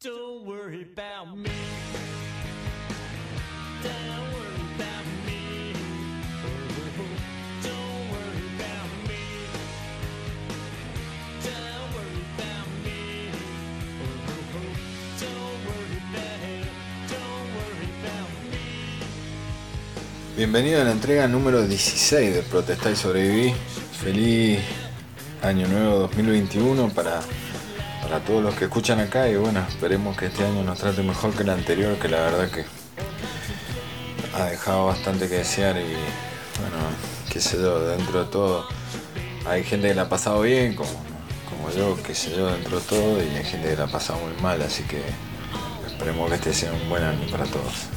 Don't worry about me. Don't worry about me. Don't worry about me. Don't worry about me. Don't worry about, don't worry about me. Bienvenido a la entrega número 16 de Protestar y Sobreviví. Feliz año nuevo 2021 para, para todos los que escuchan acá y bueno, esperemos que este año nos trate mejor que el anterior, que la verdad que ha dejado bastante que desear y bueno, qué sé yo, dentro de todo hay gente que la ha pasado bien, como, como yo, qué sé yo, dentro de todo, y hay gente que la ha pasado muy mal, así que esperemos que este sea un buen año para todos.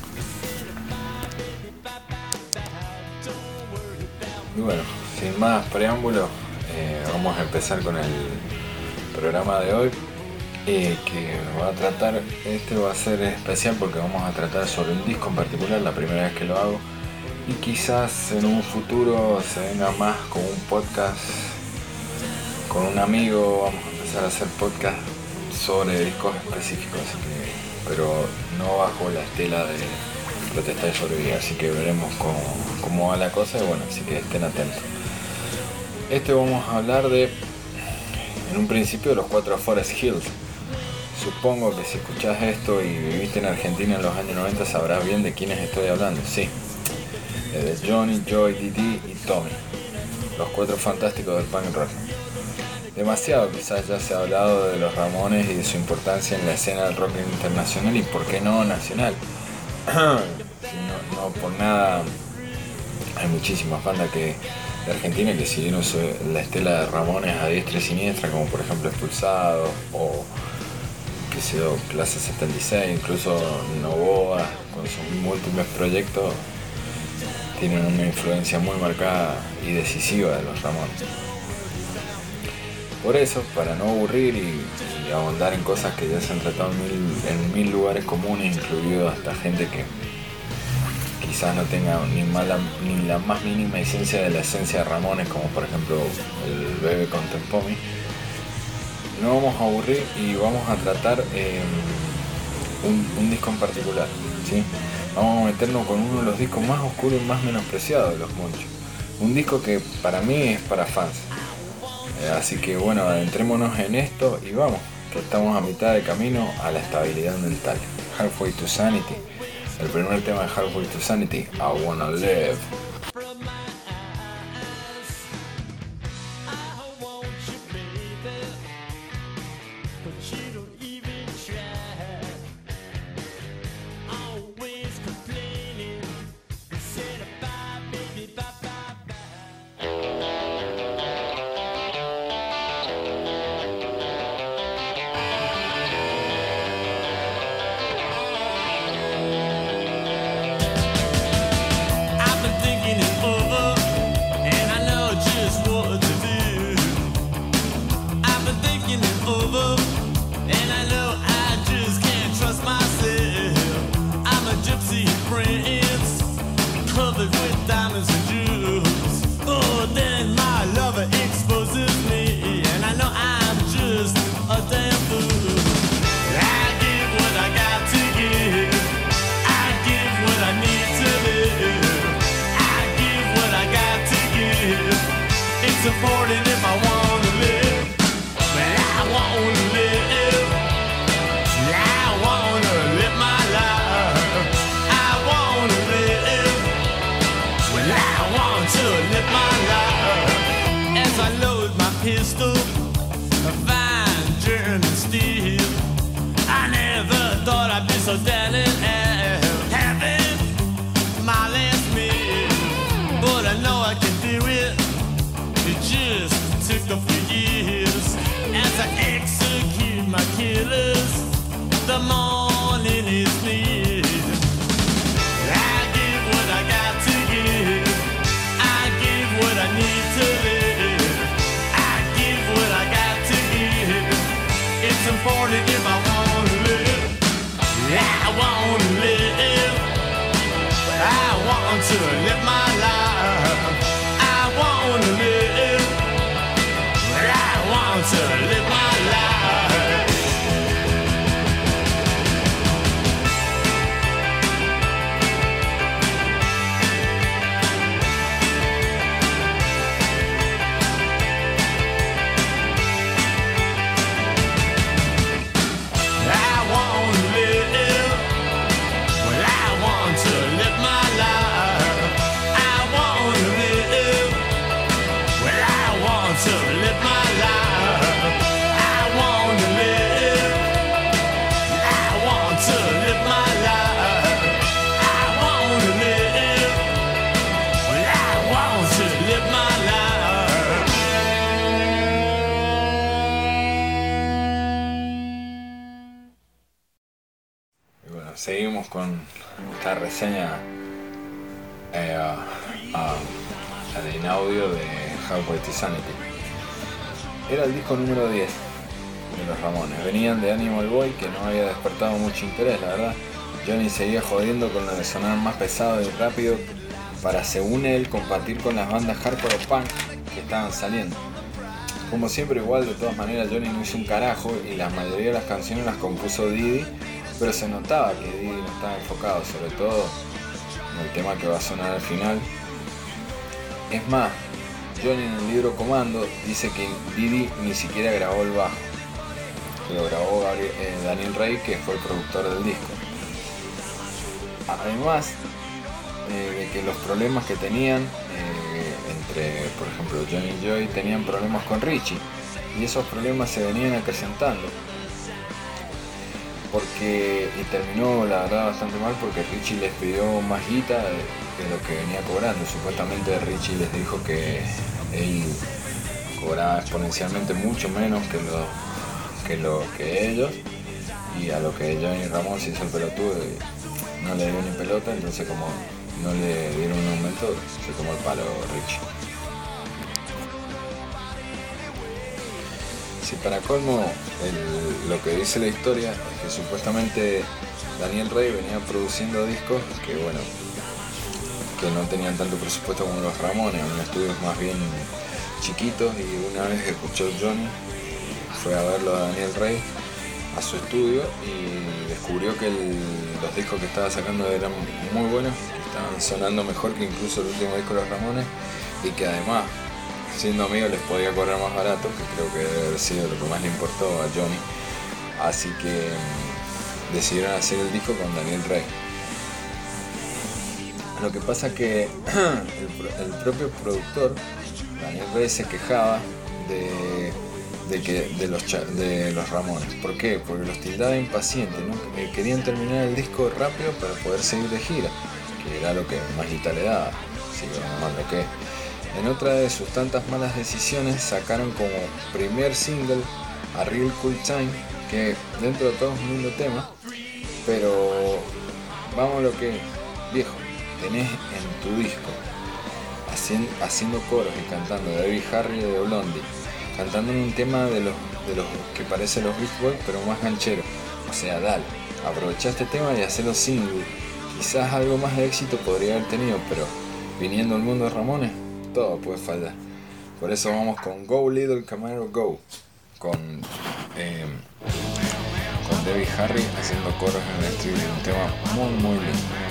Y bueno, sin más preámbulo, eh, vamos a empezar con el programa de hoy. eh, que va a tratar, este va a ser especial porque vamos a tratar sobre un disco en particular, la primera vez que lo hago. Y quizás en un futuro se venga más con un podcast con un amigo, vamos a empezar a hacer podcast sobre discos específicos, que, pero no bajo la estela de protestar y sobrevivir, así que veremos cómo, cómo va la cosa y bueno, así que estén atentos. Este vamos a hablar de, en un principio, los cuatro Forest Hills. Supongo que si escuchás esto y viviste en Argentina en los años 90 sabrás bien de quiénes estoy hablando, sí. De Johnny, Joy, Didi y Tommy. Los cuatro fantásticos del punk rock. Demasiado quizás ya se ha hablado de los Ramones y de su importancia en la escena del rock internacional y por qué no nacional. No, no por nada hay muchísimas bandas que de Argentina que siguieron la estela de Ramones a diestra y siniestra, como por ejemplo Expulsados o qué sé yo, Clase 76, incluso Novoa con sus múltiples proyectos tienen una influencia muy marcada y decisiva de los Ramones. Por eso, para no aburrir y, y ahondar en cosas que ya se han tratado en mil lugares comunes, incluido hasta gente que quizás no tenga ni, la más mínima esencia de la esencia de Ramones, como por ejemplo el Bebe con Tempomi, no vamos a aburrir y vamos a tratar un, un disco en particular. ¿sí? Vamos a meternos con uno de los discos más oscuros y más menospreciados de los Monchos. Un disco que para mí es para fans. Eh, Así que bueno, adentrémonos en esto y vamos, que estamos a mitad de camino a la estabilidad mental. Halfway to Sanity. El primer tema de Halfway to Sanity, I Wanna Live. Took a few years. As I execute my killers, the morning seguimos con esta reseña eh, a- en audio de How White Sanity. Era el disco número 10 de los Ramones. Venían de Animal Boy, que no había despertado mucho interés, la verdad. Johnny seguía jodiendo con lo de sonar más pesado y rápido para, según él, compartir con las bandas hardcore punk que estaban saliendo. Como siempre, igual, de todas maneras, Johnny no hizo un carajo y la mayoría de las canciones las compuso Didi, pero se notaba que Didi no estaba enfocado, sobre todo en el tema que va a sonar al final. Es más, Johnny en el libro Comando dice que Didi ni siquiera grabó el bajo, que lo grabó Gabriel- eh, Daniel Rey, que fue el productor del disco. Además eh, de que los problemas que tenían eh, entre, por ejemplo, Johnny y Joy tenían problemas con Richie y esos problemas se venían acrecentando. Porque, y terminó la verdad bastante mal porque Richie les pidió más guita de, lo que venía cobrando. Supuestamente Richie les dijo que él cobraba exponencialmente mucho menos que, lo que ellos y a lo que Johnny Ramón se hizo el pelotudo y no le dio ni pelota, entonces como no le dieron un aumento, se tomó el palo Richie. Si para colmo lo que dice la historia es que supuestamente Daniel Rey venía produciendo discos que bueno, que no tenían tanto presupuesto como los Ramones, en estudios más bien chiquitos y una vez escuchó Johnny, fue a verlo a Daniel Rey a su estudio y descubrió que los discos que estaba sacando eran muy buenos, que estaban sonando mejor que incluso el último disco de los Ramones y que además, siendo amigo, les podía cobrar más barato, que creo que debe haber sido lo que más le importó a Johnny. Así que mm, decidieron hacer el disco con Daniel Rey. Lo que pasa que el, pro- el propio productor, Daniel Rey, se quejaba de, de que, de, los, de los Ramones. ¿Por qué? Porque los tildaba impacientes, ¿no? Que querían terminar el disco rápido para poder seguir de gira, que era lo que más le daba, lo que. En otra de sus tantas malas decisiones sacaron como primer single a Real Cool Time, que dentro de todo es un lindo tema, pero vamos a lo que viejo, tenés en tu disco hacien- haciendo coros y cantando Debbie Harry de Blondie, cantando en un tema de los, que parece los Beach Boys pero más ganchero. O sea, dale, aprovecha este tema y hacelo single. Quizás algo más de éxito podría haber tenido, pero viniendo al mundo de Ramones, todo puede fallar. Por eso vamos con Go Little Camaro Go, con, eh, con Debbie Harry haciendo coros en el estribillo, un tema muy muy lindo.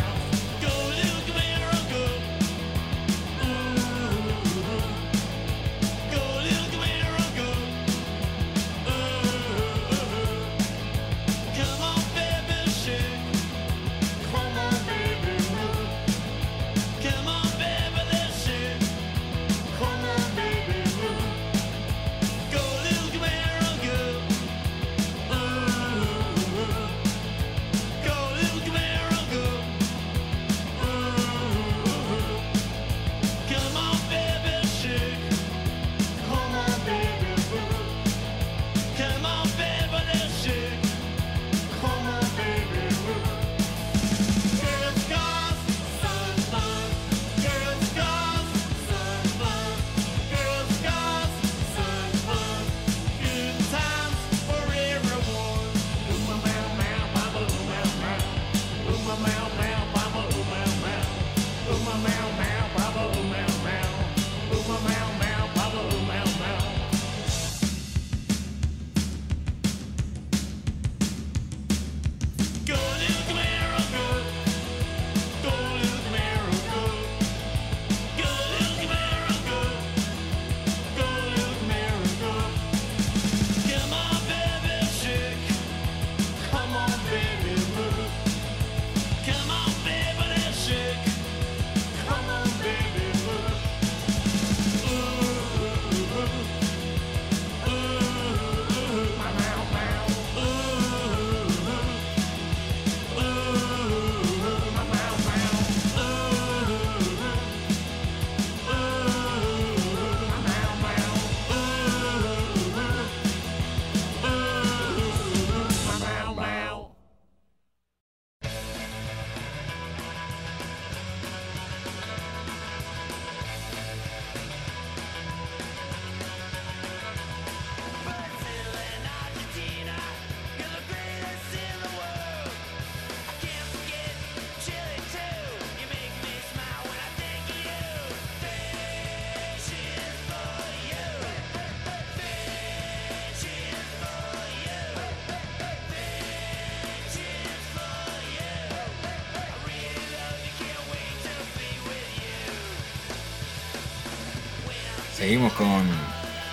Seguimos con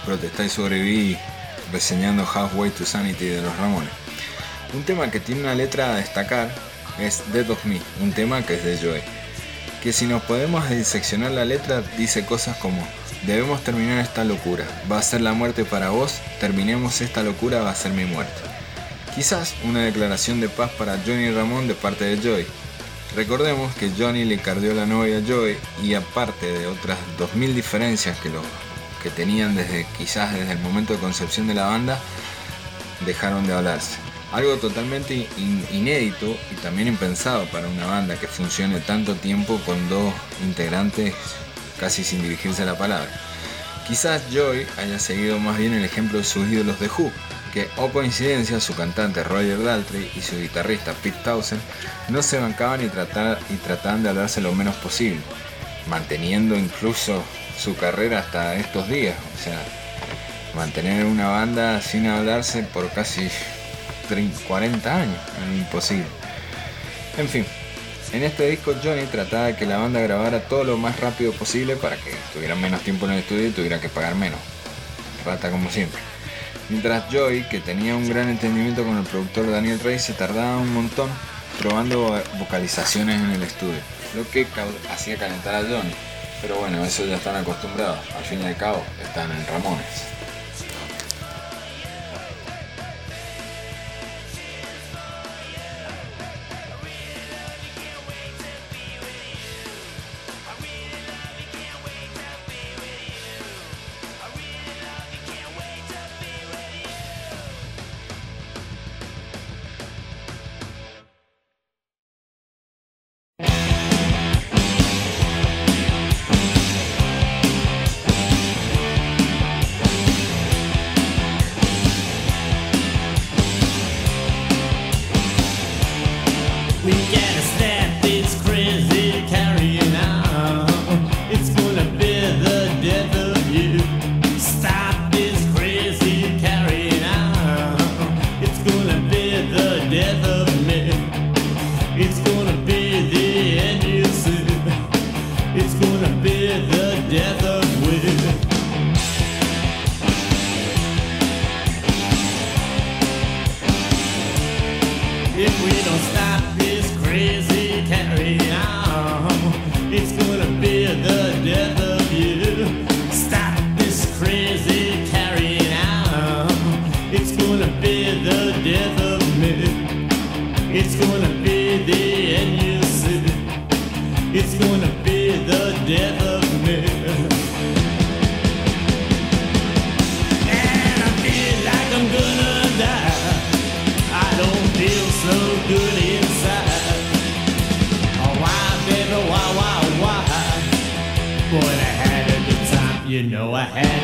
Protestar y Sobreviví reseñando Halfway to Sanity de los Ramones. Un tema que tiene una letra a destacar es Dead of Me, un tema que es de Joey. Que si nos podemos diseccionar la letra dice cosas como Debemos terminar esta locura, va a ser la muerte para vos, terminemos esta locura, va a ser mi muerte. Quizás una declaración de paz para Johnny Ramón de parte de Joey. Recordemos que Johnny le cardió la novia a Joey y aparte de otras 2000 diferencias que, que tenían desde quizás desde el momento de concepción de la banda, dejaron de hablarse. Algo totalmente inédito y también impensado para una banda que funcione tanto tiempo con dos integrantes casi sin dirigirse a la palabra. Quizás Joy haya seguido más bien el ejemplo de sus ídolos de Who, que, o coincidencia, su cantante Roger Daltrey y su guitarrista Pete Townsend no se bancaban y, tratar, y trataban de hablarse lo menos posible, manteniendo incluso su carrera hasta estos días. O sea, mantener una banda sin hablarse por casi 40 años, es imposible. En fin, en este disco Johnny trataba de que la banda grabara todo lo más rápido posible para que tuvieran menos tiempo en el estudio y tuviera que pagar menos. Rata como siempre. Mientras Joey, que tenía un gran entendimiento con el productor Daniel Rey, se tardaba un montón probando vocalizaciones en el estudio, lo que hacía calentar a Johnny. Pero bueno, eso ya están acostumbrados, al fin y al cabo están en Ramones. me. If we don't stop this crazy carry on, it's gonna be the death of you. Stop this crazy carry on, it's gonna be the death of me. It's gonna be the end you see. It's gonna be the death I.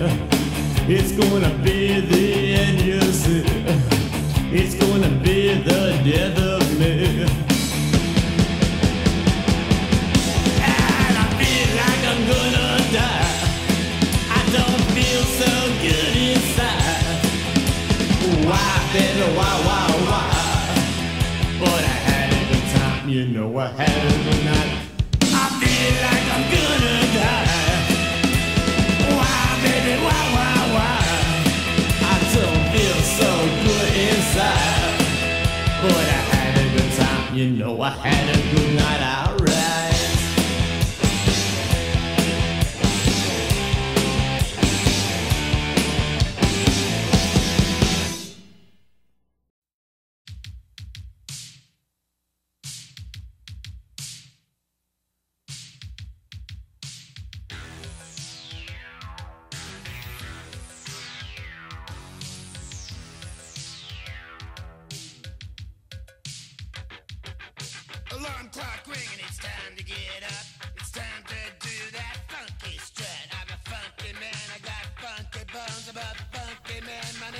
It's gonna be the end, you see. It's gonna be the death of me. And I feel like I'm gonna die. I don't feel so good inside. Why, baby, why, why, why? But I had a good time, you know I had a good night. I feel like I'm gonna you know I had a good night out.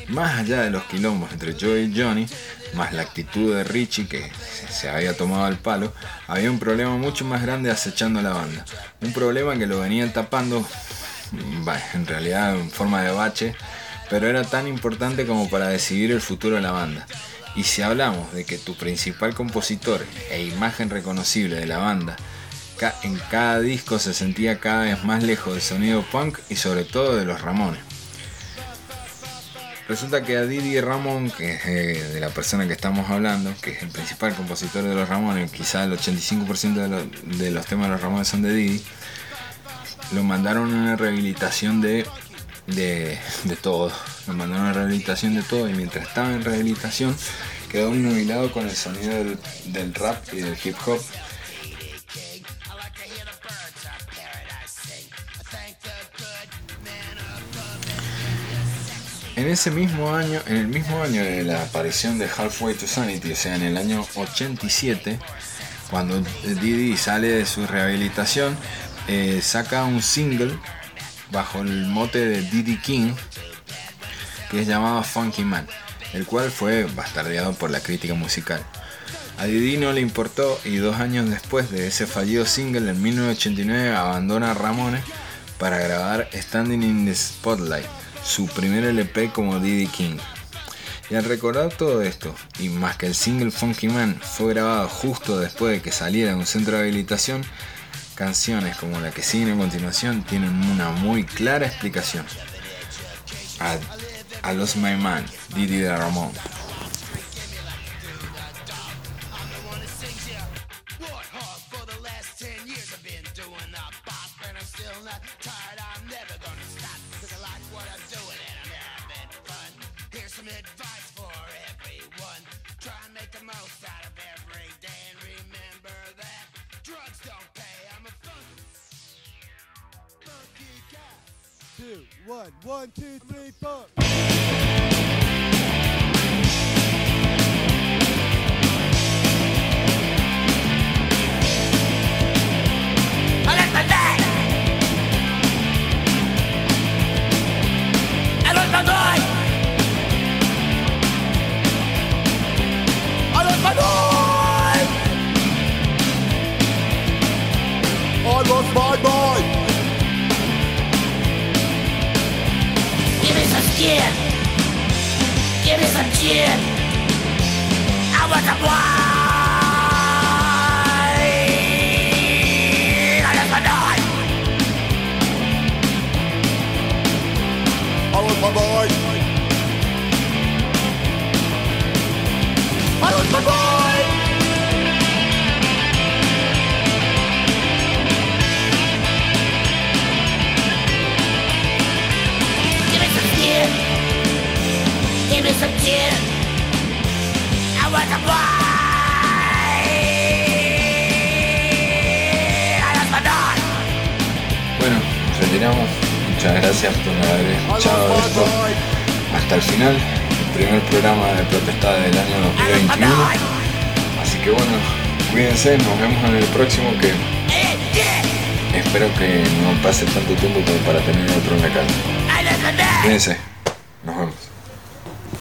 Más allá de los quilombos entre Joey y Johnny, más la actitud de Richie que se había tomado al palo, había un problema mucho más grande acechando a la banda. Un problema que lo venían tapando, en realidad en forma de bache, pero era tan importante como para decidir el futuro de la banda. Y si hablamos de que tu principal compositor e imagen reconocible de la banda en cada disco se sentía cada vez más lejos del sonido punk y sobre todo de los Ramones. Resulta que a Didi Ramón, que es eh, de la persona que estamos hablando, que es el principal compositor de los Ramones, quizá el 85% de, los temas de los Ramones son de Didi, lo mandaron a una rehabilitación de, de, todo. Lo mandaron a una rehabilitación de todo y mientras estaba en rehabilitación quedó nubilado con el sonido del, del rap y del hip hop En ese mismo año, en el mismo año de la aparición de Halfway to Sanity, o sea, en el año 87, cuando Didi sale de su rehabilitación, eh, saca un single bajo el mote de Didi King, que es llamado Funky Man, el cual fue bastardeado por la crítica musical. A Didi no le importó y dos años después de ese fallido single, en 1989, abandona Ramones para grabar Standing in the Spotlight su primer LP como Diddy King. Y al recordar todo esto, y más que el single Funky Man fue grabado justo después de que saliera de un centro de habilitación, canciones como la que sigue a continuación tienen una muy clara explicación. A, los My Man, Didi de Ramón. One. One, two, three, four. Gracias por haber escuchado esto hasta el final. El primer programa de protesta del año 2021. Así que bueno, cuídense, nos vemos en el próximo que espero que no pase tanto tiempo como para tener otro en la casa. Cuídense.